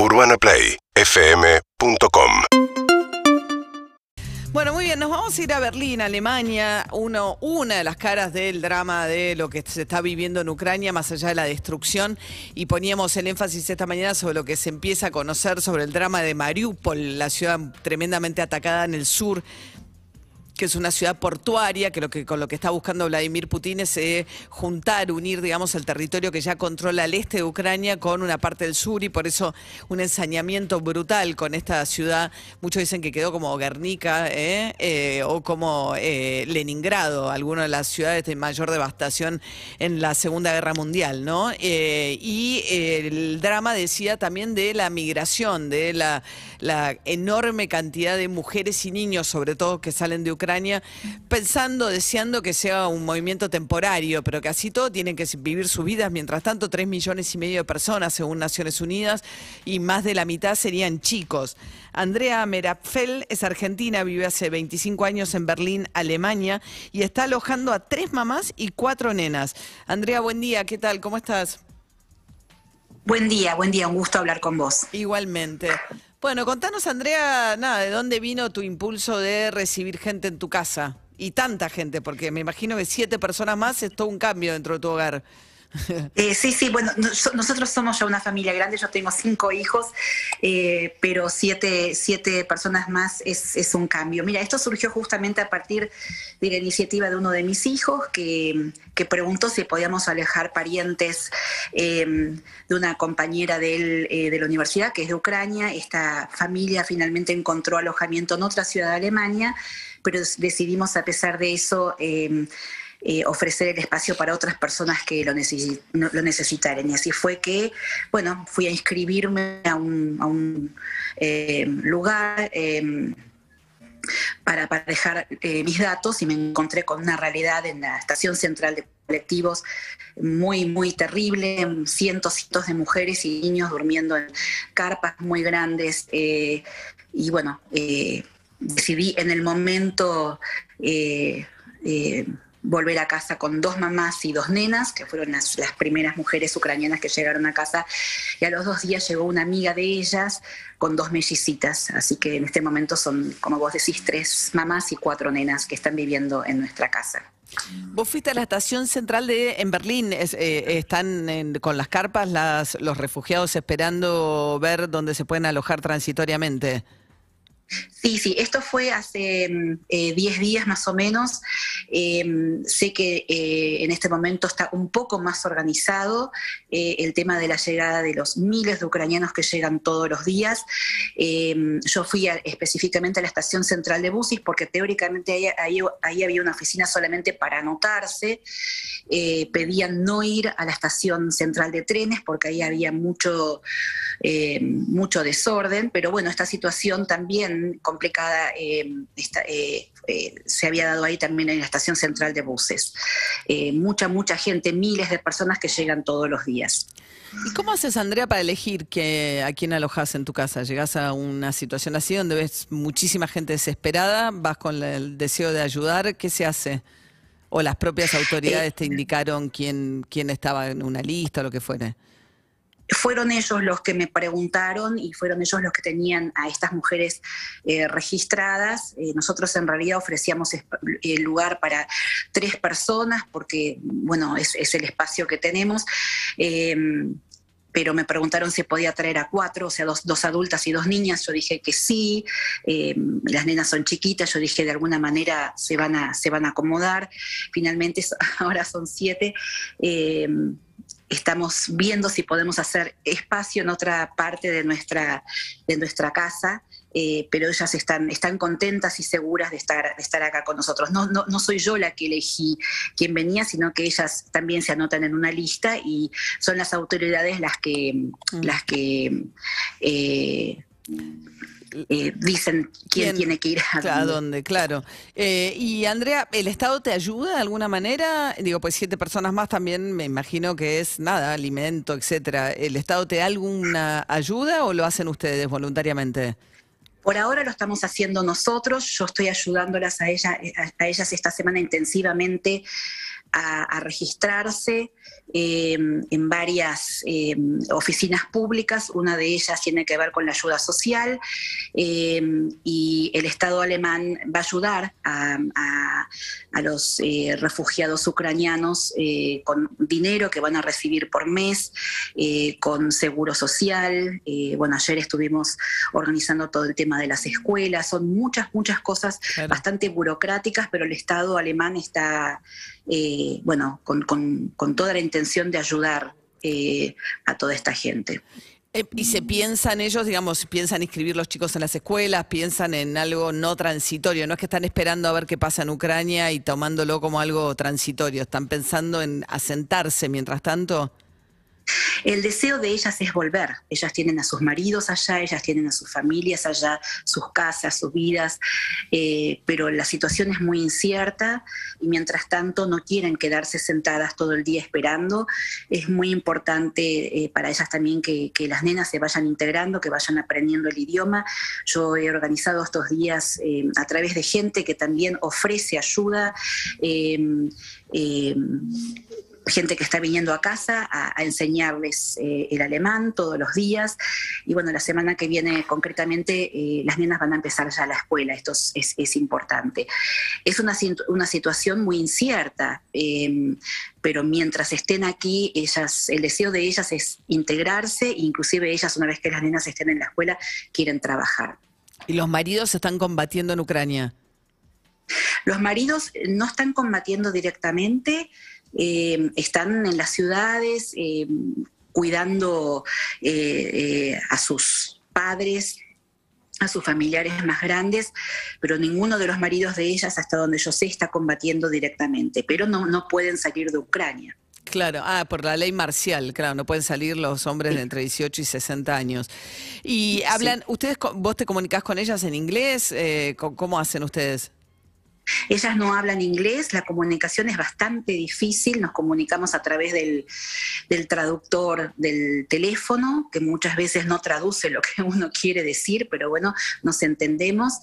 UrbanaPlayFM.com Bueno, muy bien, nos vamos a ir a Berlín, Alemania, uno, una de las caras del drama de lo que se está viviendo en Ucrania, más allá de la destrucción, y poníamos el énfasis esta mañana sobre lo que se empieza a conocer sobre el drama de Mariupol, la ciudad tremendamente atacada en el sur que es una ciudad portuaria, que, lo que con lo que está buscando Vladimir Putin es eh, juntar, unir, digamos, el territorio que ya controla el este de Ucrania con una parte del sur y por eso un ensañamiento brutal con esta ciudad. Muchos dicen que quedó como Guernica eh, eh, o como Leningrado, alguna de las ciudades de mayor devastación en la Segunda Guerra Mundial, ¿no? y el drama decía también de la migración, de la, la enorme cantidad de mujeres y niños, sobre todo que salen de Ucrania pensando, deseando que sea un movimiento temporario, pero que así todo tienen que vivir sus vidas. Mientras tanto, tres millones y medio de personas, según Naciones Unidas, y más de la mitad serían chicos. Andrea Merapfel es argentina, vive hace 25 años en Berlín, Alemania, y está alojando a tres mamás y cuatro nenas. Andrea, buen día, ¿qué tal? ¿Cómo estás? Buen día, buen día, un gusto hablar con vos. Igualmente. Bueno, contanos, Andrea, nada, ¿de dónde vino tu impulso de recibir gente en tu casa? Y tanta gente, porque me imagino que siete personas más es todo un cambio dentro de tu hogar. Eh, sí, sí, bueno, nosotros somos ya una familia grande, yo tengo cinco hijos, eh, pero siete, siete, personas más es, un cambio. Mira, esto surgió justamente a partir de la iniciativa de uno de mis hijos que, preguntó si podíamos alejar parientes em, de una compañera de, eh, de la universidad, que es de Ucrania. Esta familia finalmente encontró alojamiento en otra ciudad de Alemania, pero decidimos a pesar de eso em, eh, ofrecer el espacio para otras personas que lo, necesitaran. Y así fue que, bueno, fui a inscribirme a un, eh, lugar. Em, para, dejar eh, mis datos y me encontré con una realidad en la estación central de colectivos muy, muy terrible, cientos de mujeres y niños durmiendo en carpas muy grandes. y bueno, decidí en el momento volver a casa con dos mamás y dos nenas, que fueron las, primeras mujeres ucranianas que llegaron a casa, y a los dos días llegó una amiga de ellas con dos mellicitas, así que en este momento son, como vos decís, tres mamás y cuatro nenas que están viviendo en nuestra casa. Vos fuiste a la estación central de en Berlín, eh, están con las carpas las, los refugiados esperando ver dónde se pueden alojar transitoriamente. Sí, sí, esto fue hace 10 mm, eh, días más o menos. Em, sé que eh, en este momento está un poco más organizado eh, el tema de la llegada de los miles de ucranianos que llegan todos los días. Em, yo fui específicamente a la estación central de buses porque teóricamente ahí, ahí había una oficina solamente para anotarse. pedían no ir a la estación central de trenes porque ahí había mucho, mucho desorden, pero bueno, esta situación también complicada eh, eh, eh, se había dado ahí también en la estación central de buses. mucha, mucha gente, miles de personas que llegan todos los días. ¿Y cómo haces, Andrea, para elegir que, a quién alojas en tu casa? ¿Llegás a una situación así donde ves muchísima gente desesperada? ¿Vas con el deseo de ayudar? ¿Qué se hace? ¿O las propias autoridades te indicaron quién, quién estaba en una lista o lo que fuera? Fueron ellos los que me preguntaron y fueron ellos los que tenían a estas mujeres eh, registradas. Eh, nosotros en realidad ofrecíamos el lugar para tres personas porque, bueno, es, el espacio que tenemos. Em, pero me preguntaron si podía traer a cuatro, o sea, dos, dos adultas y dos niñas. Yo dije que sí. Em, las nenas son chiquitas. Yo dije de alguna manera se van a, se van a acomodar. Finalmente ahora son siete. Em, estamos viendo si podemos hacer espacio en otra parte de nuestra, de nuestra casa, eh, pero ellas están, están contentas y seguras de estar, de estar acá con nosotros. No, no, no, soy yo la que elegí quién venía, sino que ellas también se anotan en una lista y son las autoridades las que, mm. las que eh, eh, dicen quién, tiene que ir a, dónde. Claro. Eh, y Andrea, ¿el Estado te ayuda de alguna manera? Digo, pues siete personas más también me imagino que es nada, alimento, etcétera. ¿El Estado te da alguna ayuda o lo hacen ustedes voluntariamente? Por ahora lo estamos haciendo nosotros, yo estoy ayudándolas a, ella, a ellas esta semana intensivamente a, registrarse em, en varias em, oficinas públicas. Una de ellas tiene que ver con la ayuda social em, y el Estado alemán va a ayudar a, los eh, refugiados ucranianos eh, con dinero que van a recibir por mes, eh, con seguro social. bueno, ayer estuvimos organizando todo el tema de las escuelas. Son muchas, muchas cosas bastante burocráticas, pero el Estado alemán está bueno, con, toda la intención de ayudar eh, a toda esta gente. Eh, ¿Y se piensan ellos, digamos, piensan inscribir los chicos en las escuelas, piensan en algo no transitorio? No es que están esperando a ver qué pasa en Ucrania y tomándolo como algo transitorio, están pensando en asentarse mientras tanto. El deseo de ellas es volver. Ellas tienen a sus maridos allá, ellas tienen a sus familias allá, sus casas, sus vidas, eh, pero la situación es muy incierta y mientras tanto no quieren quedarse sentadas todo el día esperando. Es muy importante eh, para ellas también que, las nenas se vayan integrando, que vayan aprendiendo el idioma. Yo he organizado estos días eh, a través de gente que también ofrece ayuda gente que está viniendo a casa a, enseñarles eh, el alemán todos los días. Y bueno, la semana que viene concretamente eh, las nenas van a empezar ya la escuela, esto es, importante. Es una, una, situación muy incierta, em, pero mientras estén aquí, ellas, el deseo de ellas es integrarse, inclusive ellas una vez que las nenas estén en la escuela, quieren trabajar. ¿Y los maridos están combatiendo en Ucrania? Los maridos no están combatiendo directamente, eh, están en las ciudades eh, cuidando eh, a sus padres, a sus familiares más grandes, pero ninguno de los maridos de ellas, hasta donde yo sé, está combatiendo directamente, pero no, no pueden salir de Ucrania. Claro, ah, por la ley marcial, claro, no pueden salir los hombres de entre 18 y 60 años. Y hablan, ustedes, vos te comunicás con ellas en inglés, ¿cómo hacen ustedes? Ellas no hablan inglés, la comunicación es bastante difícil, nos comunicamos a través del, traductor del teléfono, que muchas veces no traduce lo que uno quiere decir, pero bueno, nos entendemos.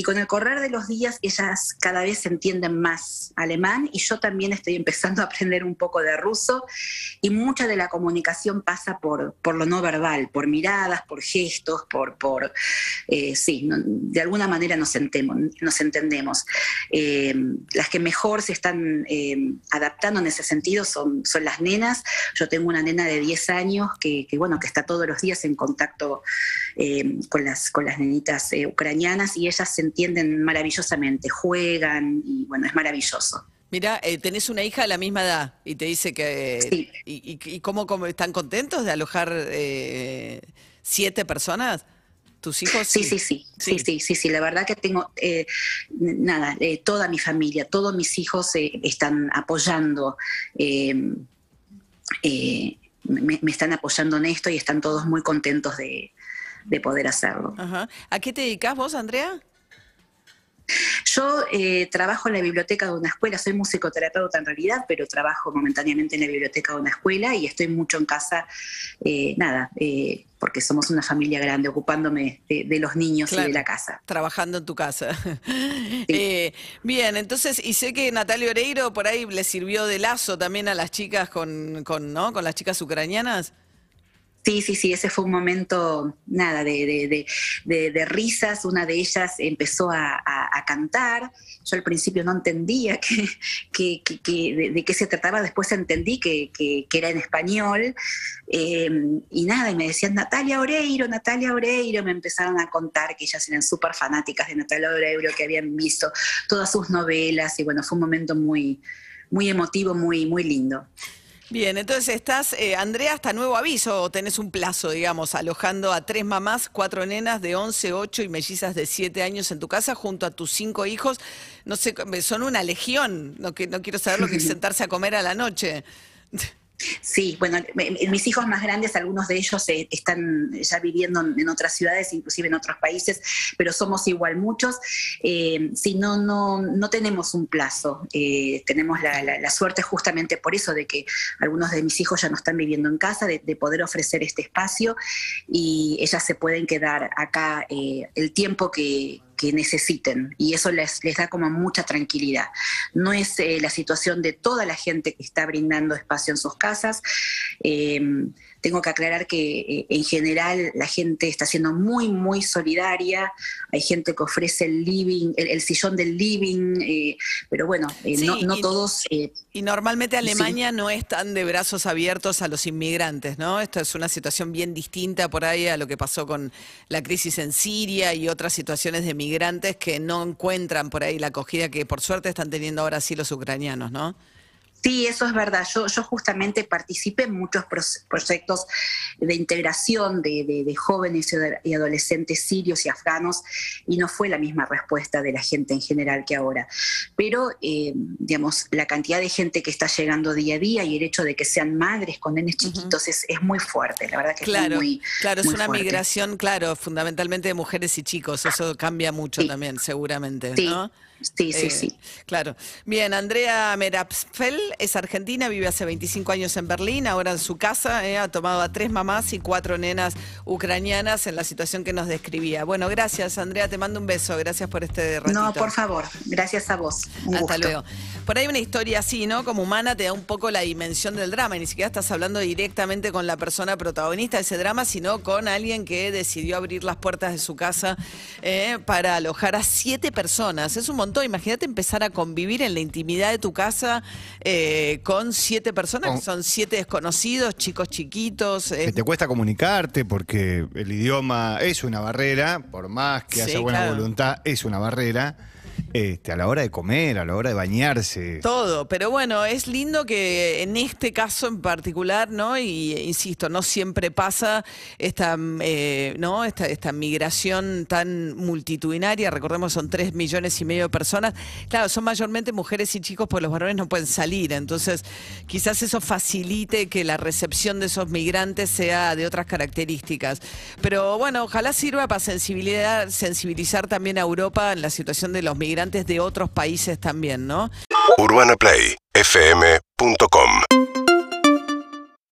Y con el correr de los días ellas cada vez entienden más alemán y yo también estoy empezando a aprender un poco de ruso y mucha de la comunicación pasa por, por lo no verbal, por miradas, por gestos, por, por eh, sí, de alguna manera nos, nos entendemos. Eh, las que mejor se están eh, adaptando en ese sentido son, son las nenas. Yo tengo una nena de 10 años que, que bueno, que está todos los días en contacto con, las, con las nenitas ucranianas y ellas se entienden maravillosamente, juegan y bueno, es maravilloso. Mira, eh, tenés una hija de la misma edad y te dice que... Sí. Y, cómo, están contentos de alojar eh, siete personas? ¿Tus hijos? Sí, sí, sí, sí, sí, sí, sí, La verdad que tengo, eh, nada, toda mi familia, todos mis hijos están apoyando, me, están apoyando en esto y están todos muy contentos de, poder hacerlo. ¿A qué te dedicas vos, Andrea? Yo eh, trabajo en la biblioteca de una escuela, soy musicoterapeuta en realidad, pero trabajo momentáneamente en la biblioteca de una escuela y estoy mucho en casa, eh, nada, eh, porque somos una familia grande, ocupándome de, los niños y de la casa. Trabajando en tu casa. bien, entonces, y sé que Natalia Oreiro por ahí le sirvió de lazo también a las chicas con, con, ¿no? con las chicas ucranianas. Sí, sí, sí, ese fue un momento, nada, de, risas. Una de ellas empezó a, cantar. Yo al principio no entendía que, de, qué se trataba, después entendí que, era en español. Em, y nada, y me decían Natalia Oreiro, Natalia Oreiro. Me empezaron a contar que ellas eran súper fanáticas de Natalia Oreiro, que habían visto todas sus novelas. Y bueno, fue un momento muy, muy emotivo, muy, muy lindo. Bien, entonces estás, eh, Andrea, hasta nuevo aviso, o tenés un plazo, digamos, alojando a tres mamás, cuatro nenas de 11, 8 y mellizas de 7 años en tu casa junto a tus cinco hijos. No sé, son una legión, no, que, no quiero saber lo que es sentarse a comer a la noche. Sí, bueno, mis hijos más grandes, algunos de ellos eh, están ya viviendo en otras ciudades, inclusive en otros países, pero somos igual muchos. Eh, si no, no, no tenemos un plazo, eh, tenemos la, suerte justamente por eso de que algunos de mis hijos ya no están viviendo en casa, de, poder ofrecer este espacio y ellas se pueden quedar acá el tiempo que, necesiten y eso les, les, da como mucha tranquilidad. No es eh, la situación de toda la gente que está brindando espacio en sus casas. Eh, tengo que aclarar que eh, en general la gente está siendo muy, muy solidaria. Hay gente que ofrece el living, el, sillón del living, eh, pero bueno, eh, no, todos. y normalmente Alemania no es tan de brazos abiertos a los inmigrantes, ¿no? Esta es una situación bien distinta por ahí a lo que pasó con la crisis en Siria y otras situaciones de migrantes que no encuentran por ahí la acogida que por suerte están teniendo ahora sí los ucranianos, ¿no? Sí, eso es verdad. Yo, yo justamente participé en muchos proyectos de integración de, jóvenes y adolescentes sirios y afganos y no fue la misma respuesta de la gente en general que ahora. Pero, eh, digamos, la cantidad de gente que está llegando día a día y el hecho de que sean madres con nenes chiquitos es, muy fuerte, la verdad que claro, es muy Claro, es una migración, claro, fundamentalmente de mujeres y chicos. Eso cambia mucho también, seguramente, ¿no? Sí, sí, sí. Eh, claro. Bien, Andrea Es argentina, vive hace 25 años en Berlín, ahora en su casa, eh, ha tomado a tres mamás y cuatro nenas ucranianas en la situación que nos describía. Bueno, gracias, Andrea, te mando un beso, gracias por este ratito. No, por favor, gracias a vos. Hasta luego. Por ahí una historia así, ¿no? Como humana te da un poco la dimensión del drama, y ni siquiera estás hablando directamente con la persona protagonista de ese drama, sino con alguien que decidió abrir las puertas de su casa eh, para alojar a siete personas. Es un montón Imagínate empezar a convivir en la intimidad de tu casa eh, con siete personas, que son siete desconocidos, chicos chiquitos. Que te cuesta comunicarte porque el idioma es una barrera, por más que haya buena voluntad, es una barrera. Este, a la hora de comer, a la hora de bañarse. Todo, pero bueno, es lindo que en este caso en particular, ¿no? Y insisto, no siempre pasa esta, eh, ¿no? Esta, esta migración tan multitudinaria, recordemos son tres millones y medio de personas. Claro, son mayormente mujeres y chicos, pues los varones no pueden salir. Entonces, quizás eso facilite que la recepción de esos migrantes sea de otras características. Pero bueno, ojalá sirva para sensibilizar, sensibilizar también a Europa en la situación de los migrantes de otros países también, ¿no? UrbanaPlayFM.com